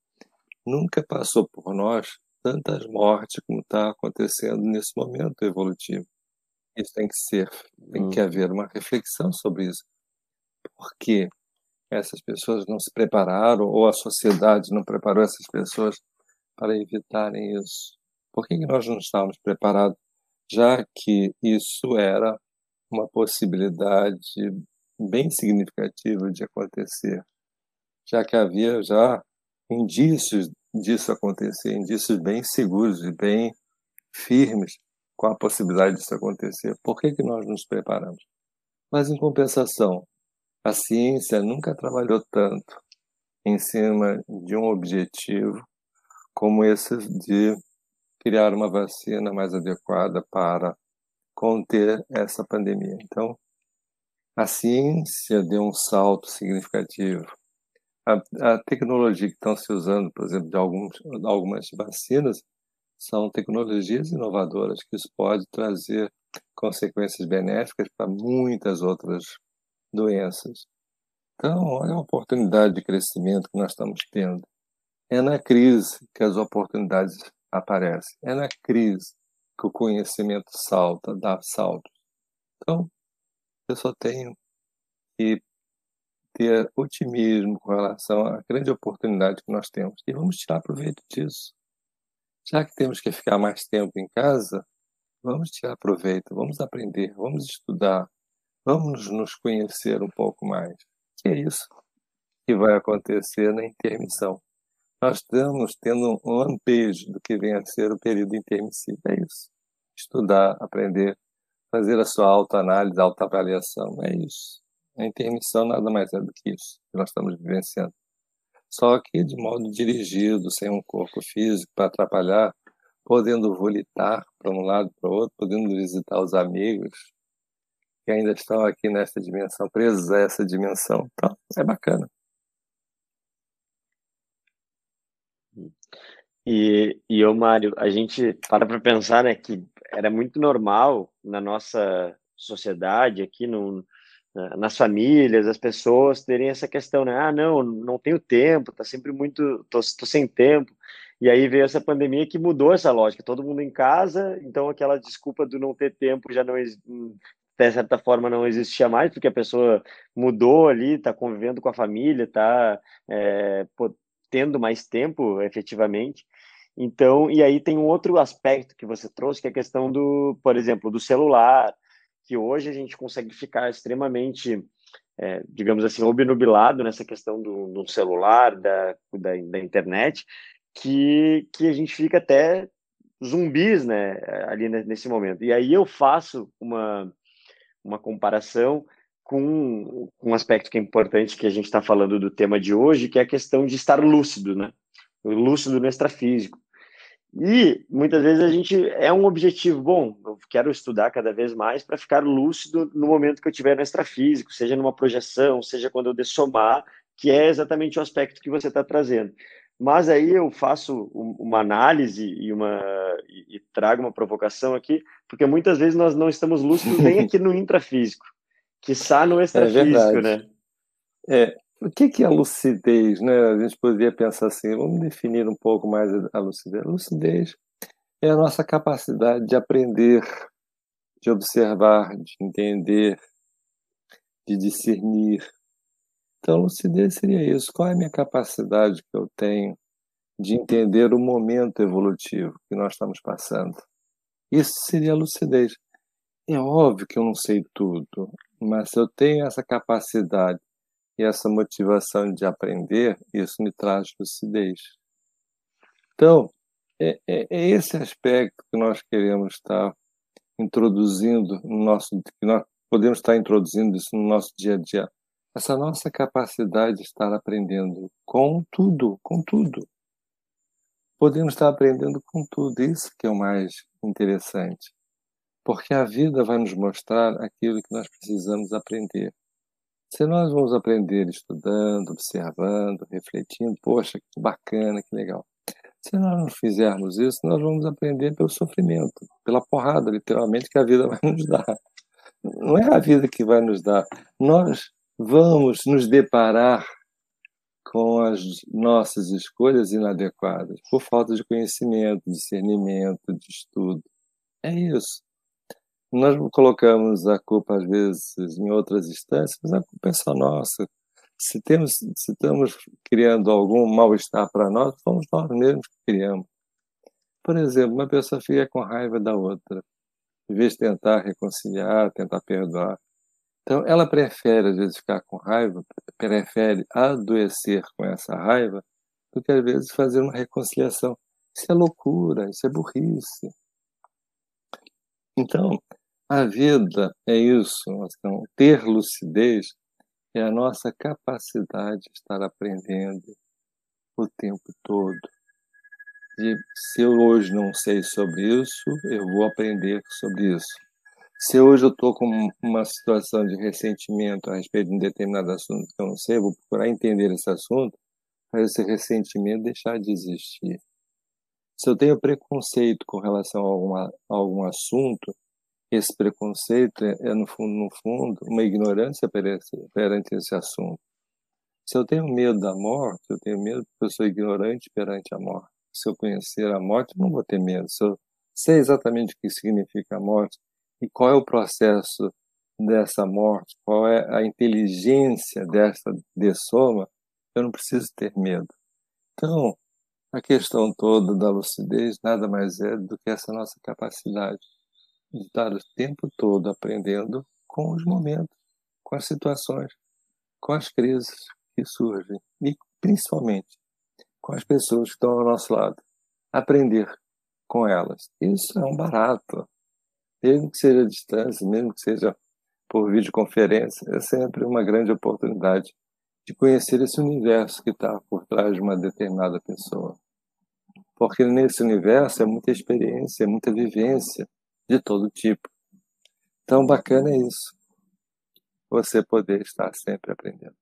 nunca passou por nós tantas mortes como está acontecendo nesse momento evolutivo. Isso tem que ser, tem hum. que haver uma reflexão sobre isso. Por que essas pessoas não se prepararam, ou a sociedade não preparou essas pessoas para evitarem isso? Por que, que nós não estávamos preparados, já que isso era uma possibilidade bem significativa de acontecer, já que havia já indícios disso acontecer, indícios bem seguros e bem firmes com a possibilidade disso acontecer. Por que, que nós nos preparamos? Mas, em compensação, a ciência nunca trabalhou tanto em cima de um objetivo como esse de criar uma vacina mais adequada para conter essa pandemia. Então, a ciência deu um salto significativo. A, a tecnologia que estão se usando, por exemplo, de alguns, algumas vacinas, são tecnologias inovadoras, que isso pode trazer consequências benéficas para muitas outras doenças. Então, é uma oportunidade de crescimento que nós estamos tendo. É na crise que as oportunidades aparecem. É na crise que o conhecimento salta, dá saltos. Então, eu só tenho que ter otimismo com relação à grande oportunidade que nós temos. E vamos tirar proveito disso. Já que temos que ficar mais tempo em casa, vamos tirar proveito, vamos aprender, vamos estudar, vamos nos conhecer um pouco mais. Que é isso que vai acontecer na intermissão. Nós estamos tendo um lampejo do que vem a ser o período intermissivo. É isso. Estudar, aprender, fazer a sua autoanálise, autoavaliação. É isso. A intermissão nada mais é do que isso que nós estamos vivenciando só que de modo dirigido, sem um corpo físico para atrapalhar, podendo volitar para um lado para o outro, podendo visitar os amigos que ainda estão aqui nessa dimensão, presos a essa dimensão. Então, é bacana. E, e eu, Mário, a gente para para pensar né, que era muito normal na nossa sociedade aqui, no, nas famílias, as pessoas terem essa questão, né? Ah, não, não tenho tempo, tá sempre muito, tô, tô sem tempo. E aí veio essa pandemia que mudou essa lógica, todo mundo em casa, então aquela desculpa do não ter tempo já não de certa forma não existia mais, porque a pessoa mudou ali, está convivendo com a família, está é, tendo mais tempo efetivamente. Então, e aí tem um outro aspecto que você trouxe, que é a questão do, por exemplo, do celular, que hoje a gente consegue ficar extremamente, é, digamos assim, obnubilado nessa questão do, do celular, da, da, da, internet, que, que a gente fica até zumbis, né, ali nesse momento. E aí eu faço uma, uma comparação com um aspecto que é importante que a gente está falando do tema de hoje, que é a questão de estar lúcido, né? Lúcido no extrafísico. E muitas vezes a gente é um objetivo bom, eu quero estudar cada vez mais para ficar lúcido no momento que eu tiver no extrafísico, seja numa projeção, seja quando eu dessomar, que é exatamente o aspecto que você está trazendo. Mas aí eu faço uma análise e, uma, e, trago uma provocação aqui, porque muitas vezes nós não estamos lúcidos nem aqui no intrafísico, que está no é extrafísico, é né? É, o que, que é a lucidez? Né? A gente poderia pensar assim, vamos definir um pouco mais a lucidez. A lucidez é a nossa capacidade de aprender, de observar, de entender, de discernir. Então, lucidez seria isso. Qual é a minha capacidade que eu tenho de entender o momento evolutivo que nós estamos passando? Isso seria a lucidez. É óbvio que eu não sei tudo, mas eu tenho essa capacidade e essa motivação de aprender, isso me traz lucidez. Então, é, é, é esse aspecto que nós queremos estar introduzindo no nosso, que nós podemos estar introduzindo isso no nosso dia a dia. Essa nossa capacidade de estar aprendendo com tudo, com tudo. Podemos estar aprendendo com tudo, isso que é o mais interessante. Porque a vida vai nos mostrar aquilo que nós precisamos aprender. Se nós vamos aprender estudando, observando, refletindo, poxa, que bacana, que legal. Se nós não fizermos isso, nós vamos aprender pelo sofrimento, pela porrada, literalmente, que a vida vai nos dar. Não é a vida que vai nos dar. Nós vamos nos deparar com as nossas escolhas inadequadas, por falta de conhecimento, discernimento, de estudo. É isso. Nós colocamos a culpa, às vezes, em outras instâncias, mas a culpa é só nossa. Se, temos, se estamos criando algum mal-estar para nós, somos nós mesmos que criamos. Por exemplo, uma pessoa fica com raiva da outra, em vez de tentar reconciliar, tentar perdoar. Então, ela prefere, às vezes, ficar com raiva, prefere adoecer com essa raiva, do que, às vezes, fazer uma reconciliação. Isso é loucura, isso é burrice. Então, a vida é isso, então, ter lucidez é a nossa capacidade de estar aprendendo o tempo todo. Se eu hoje não sei sobre isso, eu vou aprender sobre isso. Se hoje eu estou com uma situação de ressentimento a respeito de um determinado assunto que eu não sei, eu vou procurar entender esse assunto para esse ressentimento deixar de existir. Se eu tenho preconceito com relação a, alguma, a algum assunto, esse preconceito é, é, no fundo, no fundo, uma ignorância perante esse assunto. Se eu tenho medo da morte, eu tenho medo porque eu sou ignorante perante a morte. Se eu conhecer a morte, não vou ter medo. Se eu sei exatamente o que significa a morte e qual é o processo dessa morte, qual é a inteligência dessa dessoma, eu não preciso ter medo. Então, a questão toda da lucidez nada mais é do que essa nossa capacidade estar o tempo todo aprendendo com os momentos, com as situações, com as crises que surgem e principalmente com as pessoas que estão ao nosso lado. Aprender com elas. Isso é um barato. Mesmo que seja à distância, mesmo que seja por videoconferência, é sempre uma grande oportunidade de conhecer esse universo que está por trás de uma determinada pessoa. Porque nesse universo é muita experiência, é muita vivência, de todo tipo. Então, bacana é isso. Você poder estar sempre aprendendo.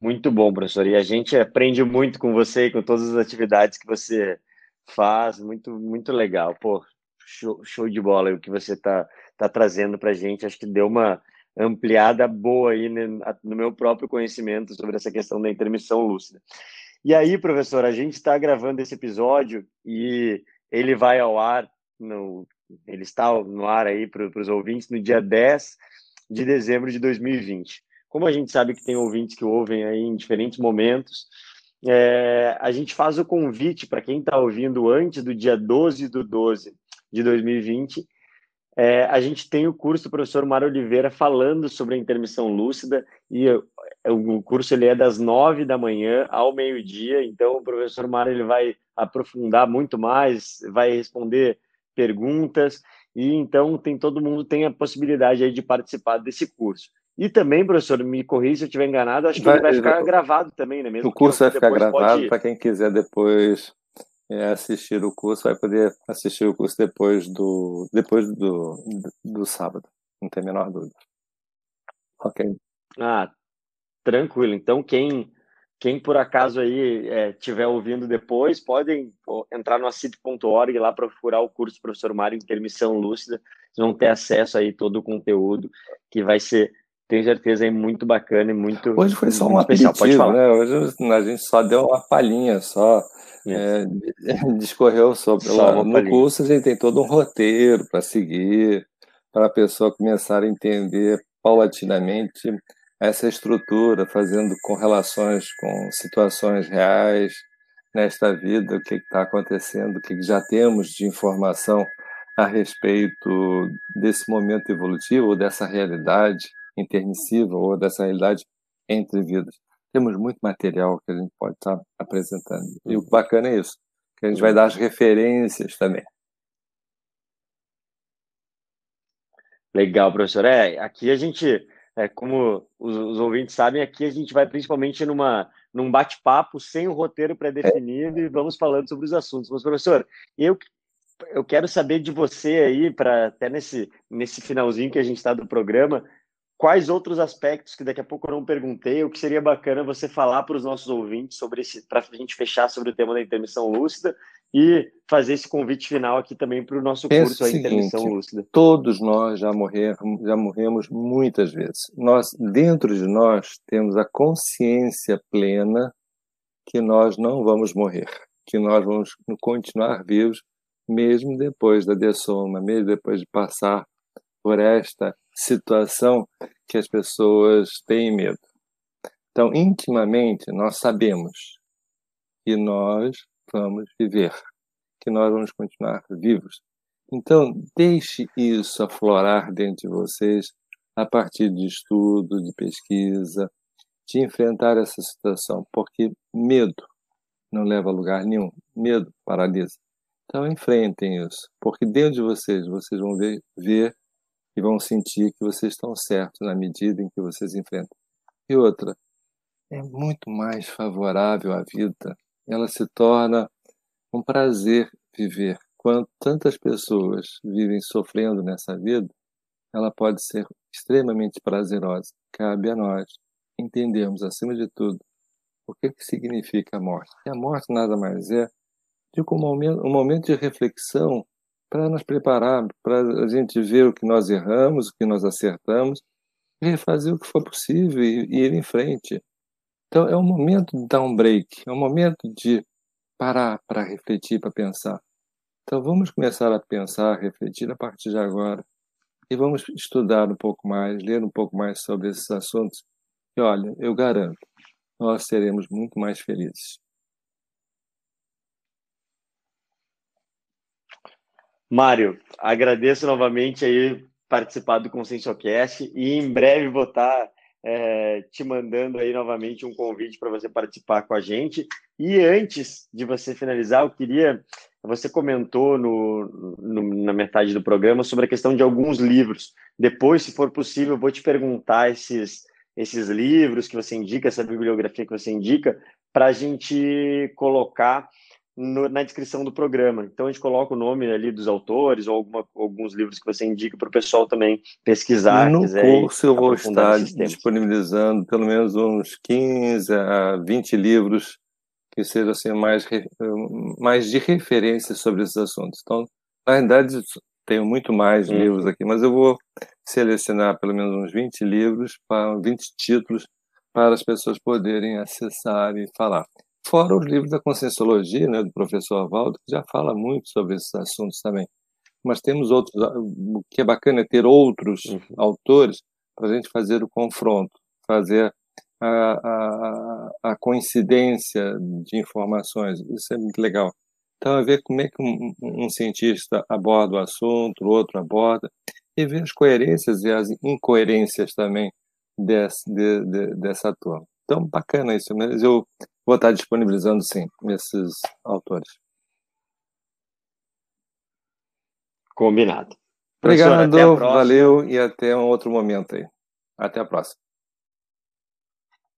Muito bom, professor. E a gente aprende muito com você e com todas as atividades que você faz. Muito, muito legal. Pô, show, show de bola o que você está tá trazendo para a gente. Acho que deu uma ampliada boa aí né, no meu próprio conhecimento sobre essa questão da intermissão lúcida. E aí, professor, a gente está gravando esse episódio e ele vai ao ar, no, ele está no ar aí para os ouvintes no dia 10 de dezembro de 2020. Como a gente sabe que tem ouvintes que ouvem aí em diferentes momentos, é, a gente faz o convite para quem está ouvindo antes do dia 12 do 12 de 2020. É, a gente tem o curso do professor Mário Oliveira falando sobre a intermissão lúcida e o curso ele é das nove da manhã ao meio-dia, então o professor Mário ele vai aprofundar muito mais, vai responder perguntas e então tem todo mundo tem a possibilidade aí de participar desse curso. E também, professor, me corrija se eu estiver enganado, acho que vai, ele vai ficar gravado também, né? Mesmo o curso vai ficar gravado pode... para quem quiser depois é, assistir o curso, vai poder assistir o curso depois do depois do, do, do sábado, não tem a menor dúvida. Ok. Ah, tranquilo. Então, quem quem por acaso aí é, ouvindo depois, podem entrar no acip.org lá procurar o curso do professor Mário Intermissão Lúcida. Vocês vão ter acesso aí todo o conteúdo que vai ser tenho certeza é muito bacana e muito Hoje foi só um especial. Pode falar. Né? Hoje a gente só deu uma palhinha, só é, discorreu sobre lá, no palhinha. curso a gente tem todo um roteiro para seguir, para a pessoa começar a entender paulatinamente essa estrutura, fazendo correlações com situações reais nesta vida, o que está acontecendo, o que já temos de informação a respeito desse momento evolutivo, dessa realidade intermissiva ou dessa realidade entre vidas. Temos muito material que a gente pode estar apresentando. E o uhum. bacana é isso, que a gente vai dar as referências também. Legal, professor. É, aqui a gente, é, como os, os, ouvintes sabem, aqui a gente vai principalmente numa, num bate-papo sem um roteiro pré-definido é. e vamos falando sobre os assuntos. Mas, professor, eu, eu quero saber de você aí, para até nesse, nesse finalzinho que a gente está do programa, quais outros aspectos que daqui a pouco eu não perguntei, o que seria bacana você falar para os nossos ouvintes sobre esse, para a gente fechar sobre o tema da intermissão lúcida e fazer esse convite final aqui também para o nosso Pensa curso, a intermissão seguinte, lúcida. Todos nós já morremos, já morremos muitas vezes. Nós, dentro de nós, temos a consciência plena que nós não vamos morrer, que nós vamos continuar vivos mesmo depois da dessoma, mesmo depois de passar por esta situação que as pessoas têm medo. Então, intimamente, nós sabemos que nós vamos viver, que nós vamos continuar vivos. Então, deixe isso aflorar dentro de vocês a partir de estudo, de pesquisa, de enfrentar essa situação, porque medo não leva a lugar nenhum, medo paralisa. Então, enfrentem isso, porque dentro de vocês, vocês vão ver, ver e vão sentir que vocês estão certos na medida em que vocês enfrentam. E outra, é muito mais favorável à vida. Ela se torna um prazer viver. Quando tantas pessoas vivem sofrendo nessa vida, ela pode ser extremamente prazerosa. Cabe a nós entendermos, acima de tudo, o que, que significa a morte. E a morte nada mais é que um momento, um momento de reflexão para nos preparar, para a gente ver o que nós erramos, o que nós acertamos, e fazer o que for possível e, e ir em frente. Então, é um momento de dar um break, é um momento de parar para refletir, para pensar. Então, vamos começar a pensar, a refletir a partir de agora. E vamos estudar um pouco mais, ler um pouco mais sobre esses assuntos. E olha, eu garanto, nós seremos muito mais felizes. Mário, agradeço novamente aí participar do ConsciencioCast e em breve vou estar é, te mandando aí novamente um convite para você participar com a gente. E antes de você finalizar, eu queria. Você comentou no, no, na metade do programa sobre a questão de alguns livros. Depois, se for possível, eu vou te perguntar esses, esses livros que você indica, essa bibliografia que você indica, para a gente colocar no, na descrição do programa. Então a gente coloca o nome ali dos autores ou alguma, alguns livros que você indica para o pessoal também pesquisar. No curso eu vou estar disponibilizando pelo menos uns 15 a 20 livros que sejam assim, mais, mais de referência sobre esses assuntos. Então, na verdade, tenho muito mais hum. livros aqui, mas eu vou selecionar pelo menos uns 20 livros, para 20 títulos, para as pessoas poderem acessar e falar. Fora os livros da Conscienciologia, né, do professor Avaldo, que já fala muito sobre esses assuntos também. Mas temos outros, o que é bacana é ter outros uhum. autores para a gente fazer o confronto, fazer a, a, a coincidência de informações. Isso é muito legal. Então, é ver como é que um, um cientista aborda o assunto, o outro aborda, e ver as coerências e as incoerências também desse, de, de, dessa turma. Então, bacana isso, mas eu vou estar disponibilizando, sim, esses autores. Combinado. Obrigado, valeu e até um outro momento aí. Até a próxima.